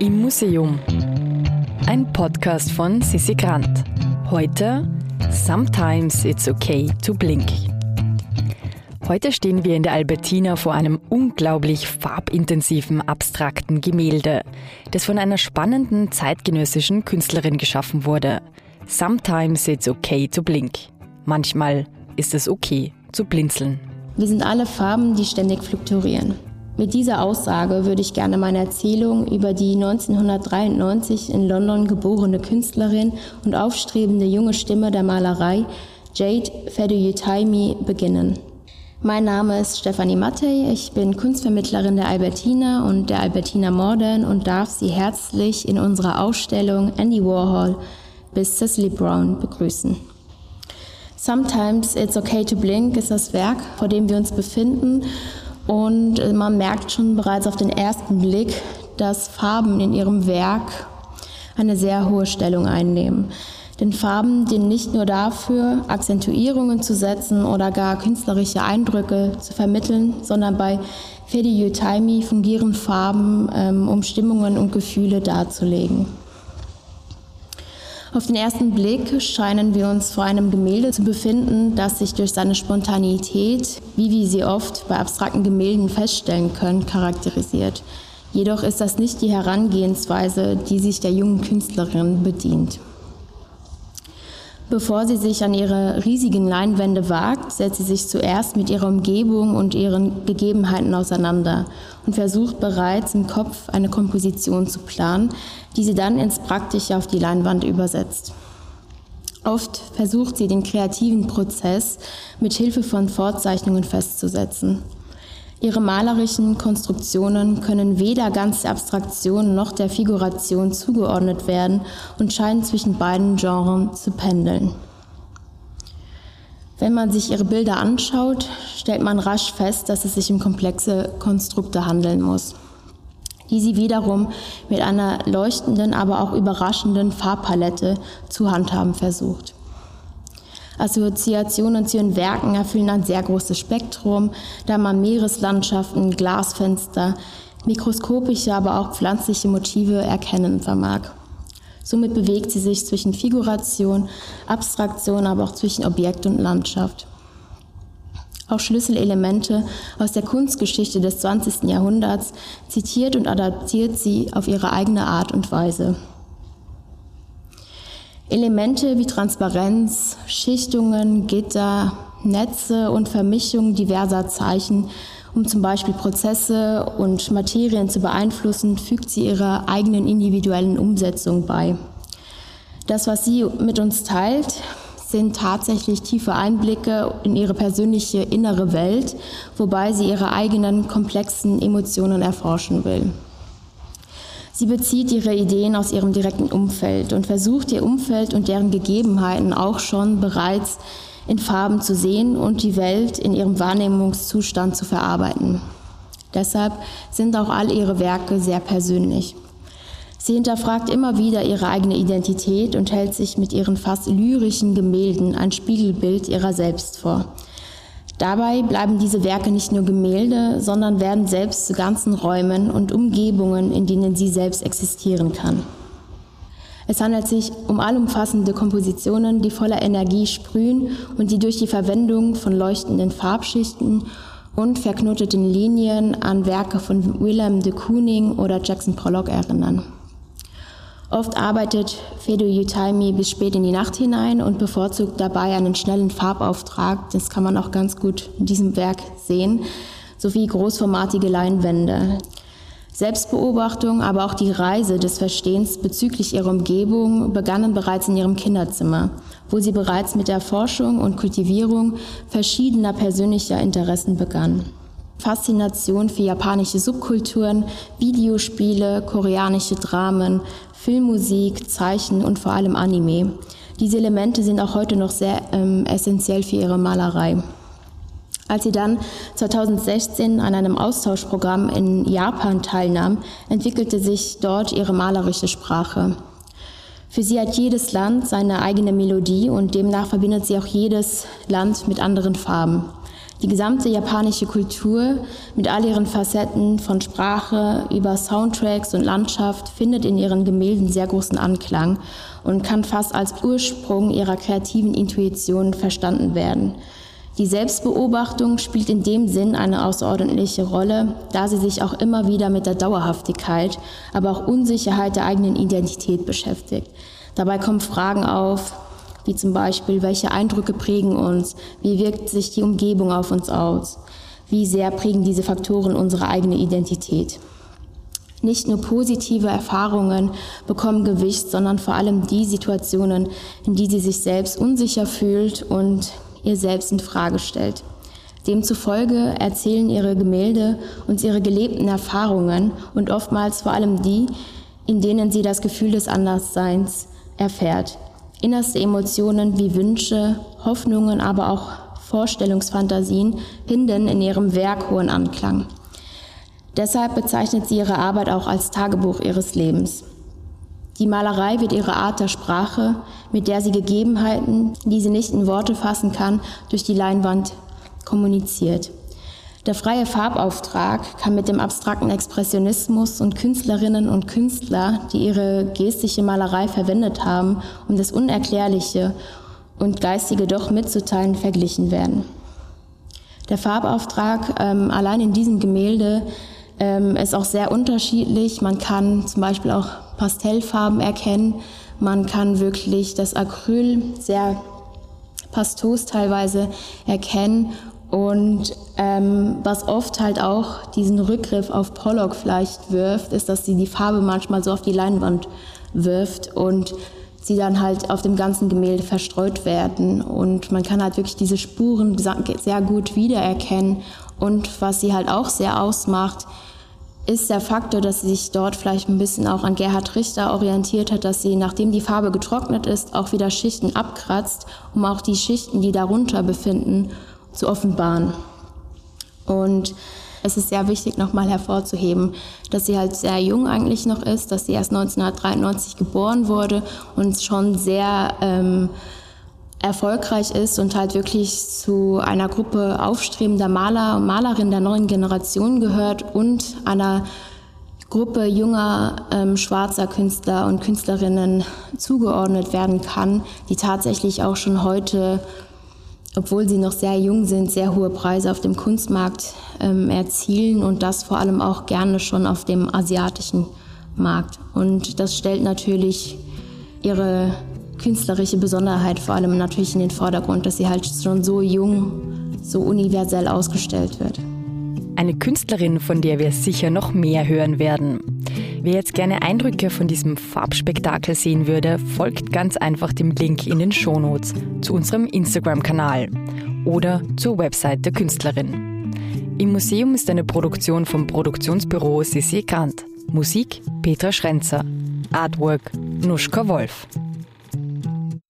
Im Museum. Ein Podcast von Sissi Grant. Heute Sometimes it's okay to blink. Heute stehen wir in der Albertina vor einem unglaublich farbintensiven, abstrakten Gemälde, das von einer spannenden zeitgenössischen Künstlerin geschaffen wurde. Sometimes it's okay to blink. Manchmal ist es okay zu blinzeln. Wir sind alle Farben, die ständig fluktuieren. Mit dieser Aussage würde ich gerne meine Erzählung über die 1993 in London geborene Künstlerin und aufstrebende junge Stimme der Malerei Jade Feduyutaimi beginnen. Mein Name ist Stefanie Mattei, ich bin Kunstvermittlerin der Albertina und der Albertina Modern und darf Sie herzlich in unserer Ausstellung Andy Warhol bis Cecily Brown begrüßen. Sometimes It's Okay to Blink ist das Werk, vor dem wir uns befinden und man merkt schon bereits auf den ersten Blick, dass Farben in ihrem Werk eine sehr hohe Stellung einnehmen. Denn Farben dienen nicht nur dafür, Akzentuierungen zu setzen oder gar künstlerische Eindrücke zu vermitteln, sondern bei Fedi Yutaimi fungieren Farben, ähm, um Stimmungen und Gefühle darzulegen. Auf den ersten Blick scheinen wir uns vor einem Gemälde zu befinden, das sich durch seine Spontanität, wie wir sie oft bei abstrakten Gemälden feststellen können, charakterisiert. Jedoch ist das nicht die Herangehensweise, die sich der jungen Künstlerin bedient. Bevor sie sich an ihre riesigen Leinwände wagt, setzt sie sich zuerst mit ihrer Umgebung und ihren Gegebenheiten auseinander und versucht bereits im Kopf eine Komposition zu planen, die sie dann ins Praktische auf die Leinwand übersetzt. Oft versucht sie den kreativen Prozess mit Hilfe von Vorzeichnungen festzusetzen. Ihre malerischen Konstruktionen können weder ganz der Abstraktion noch der Figuration zugeordnet werden und scheinen zwischen beiden Genres zu pendeln. Wenn man sich ihre Bilder anschaut, stellt man rasch fest, dass es sich um komplexe Konstrukte handeln muss, die sie wiederum mit einer leuchtenden, aber auch überraschenden Farbpalette zu handhaben versucht. Assoziationen zu ihren Werken erfüllen ein sehr großes Spektrum, da man Meereslandschaften, Glasfenster, mikroskopische, aber auch pflanzliche Motive erkennen vermag. Somit bewegt sie sich zwischen Figuration, Abstraktion, aber auch zwischen Objekt und Landschaft. Auch Schlüsselelemente aus der Kunstgeschichte des 20. Jahrhunderts zitiert und adaptiert sie auf ihre eigene Art und Weise. Elemente wie Transparenz, Schichtungen, Gitter, Netze und Vermischung diverser Zeichen, um zum Beispiel Prozesse und Materien zu beeinflussen, fügt sie ihrer eigenen individuellen Umsetzung bei. Das, was sie mit uns teilt, sind tatsächlich tiefe Einblicke in ihre persönliche innere Welt, wobei sie ihre eigenen komplexen Emotionen erforschen will. Sie bezieht ihre Ideen aus ihrem direkten Umfeld und versucht ihr Umfeld und deren Gegebenheiten auch schon bereits in Farben zu sehen und die Welt in ihrem Wahrnehmungszustand zu verarbeiten. Deshalb sind auch all ihre Werke sehr persönlich. Sie hinterfragt immer wieder ihre eigene Identität und hält sich mit ihren fast lyrischen Gemälden ein Spiegelbild ihrer selbst vor. Dabei bleiben diese Werke nicht nur Gemälde, sondern werden selbst zu ganzen Räumen und Umgebungen, in denen sie selbst existieren kann. Es handelt sich um allumfassende Kompositionen, die voller Energie sprühen und die durch die Verwendung von leuchtenden Farbschichten und verknoteten Linien an Werke von Willem de Kooning oder Jackson Pollock erinnern. Oft arbeitet Fedo Yutaimi bis spät in die Nacht hinein und bevorzugt dabei einen schnellen Farbauftrag. Das kann man auch ganz gut in diesem Werk sehen, sowie großformatige Leinwände. Selbstbeobachtung, aber auch die Reise des Verstehens bezüglich ihrer Umgebung begannen bereits in ihrem Kinderzimmer, wo sie bereits mit der Forschung und Kultivierung verschiedener persönlicher Interessen begann. Faszination für japanische Subkulturen, Videospiele, koreanische Dramen, Filmmusik, Zeichen und vor allem Anime. Diese Elemente sind auch heute noch sehr ähm, essentiell für ihre Malerei. Als sie dann 2016 an einem Austauschprogramm in Japan teilnahm, entwickelte sich dort ihre malerische Sprache. Für sie hat jedes Land seine eigene Melodie und demnach verbindet sie auch jedes Land mit anderen Farben. Die gesamte japanische Kultur mit all ihren Facetten von Sprache über Soundtracks und Landschaft findet in ihren Gemälden sehr großen Anklang und kann fast als Ursprung ihrer kreativen Intuition verstanden werden. Die Selbstbeobachtung spielt in dem Sinn eine außerordentliche Rolle, da sie sich auch immer wieder mit der Dauerhaftigkeit, aber auch Unsicherheit der eigenen Identität beschäftigt. Dabei kommen Fragen auf, wie zum Beispiel, welche Eindrücke prägen uns, wie wirkt sich die Umgebung auf uns aus, wie sehr prägen diese Faktoren unsere eigene Identität. Nicht nur positive Erfahrungen bekommen Gewicht, sondern vor allem die Situationen, in die sie sich selbst unsicher fühlt und ihr selbst in Frage stellt. Demzufolge erzählen ihre Gemälde uns ihre gelebten Erfahrungen und oftmals vor allem die, in denen sie das Gefühl des Andersseins erfährt. Innerste Emotionen wie Wünsche, Hoffnungen, aber auch Vorstellungsfantasien finden in ihrem Werk hohen Anklang. Deshalb bezeichnet sie ihre Arbeit auch als Tagebuch ihres Lebens. Die Malerei wird ihre Art der Sprache, mit der sie Gegebenheiten, die sie nicht in Worte fassen kann, durch die Leinwand kommuniziert. Der freie Farbauftrag kann mit dem abstrakten Expressionismus und Künstlerinnen und Künstler, die ihre gestische Malerei verwendet haben, um das Unerklärliche und Geistige doch mitzuteilen, verglichen werden. Der Farbauftrag ähm, allein in diesem Gemälde ähm, ist auch sehr unterschiedlich. Man kann zum Beispiel auch Pastellfarben erkennen. Man kann wirklich das Acryl sehr pastos teilweise erkennen. Und ähm, was oft halt auch diesen Rückgriff auf Pollock vielleicht wirft, ist, dass sie die Farbe manchmal so auf die Leinwand wirft und sie dann halt auf dem ganzen Gemälde verstreut werden. Und man kann halt wirklich diese Spuren sehr gut wiedererkennen. Und was sie halt auch sehr ausmacht, ist der Faktor, dass sie sich dort vielleicht ein bisschen auch an Gerhard Richter orientiert hat, dass sie, nachdem die Farbe getrocknet ist, auch wieder Schichten abkratzt, um auch die Schichten, die darunter befinden, zu offenbaren. Und es ist sehr wichtig, nochmal hervorzuheben, dass sie halt sehr jung eigentlich noch ist, dass sie erst 1993 geboren wurde und schon sehr ähm, erfolgreich ist und halt wirklich zu einer Gruppe aufstrebender Maler und Malerinnen der neuen Generation gehört und einer Gruppe junger ähm, schwarzer Künstler und Künstlerinnen zugeordnet werden kann, die tatsächlich auch schon heute, obwohl sie noch sehr jung sind, sehr hohe Preise auf dem Kunstmarkt ähm, erzielen und das vor allem auch gerne schon auf dem asiatischen Markt. Und das stellt natürlich ihre künstlerische Besonderheit vor allem natürlich in den Vordergrund, dass sie halt schon so jung, so universell ausgestellt wird. Eine Künstlerin, von der wir sicher noch mehr hören werden. Wer jetzt gerne Eindrücke von diesem Farbspektakel sehen würde, folgt ganz einfach dem Link in den Shownotes zu unserem Instagram-Kanal oder zur Website der Künstlerin. Im Museum ist eine Produktion vom Produktionsbüro Sissi Grant. Musik Petra Schrenzer. Artwork Nuschka Wolf.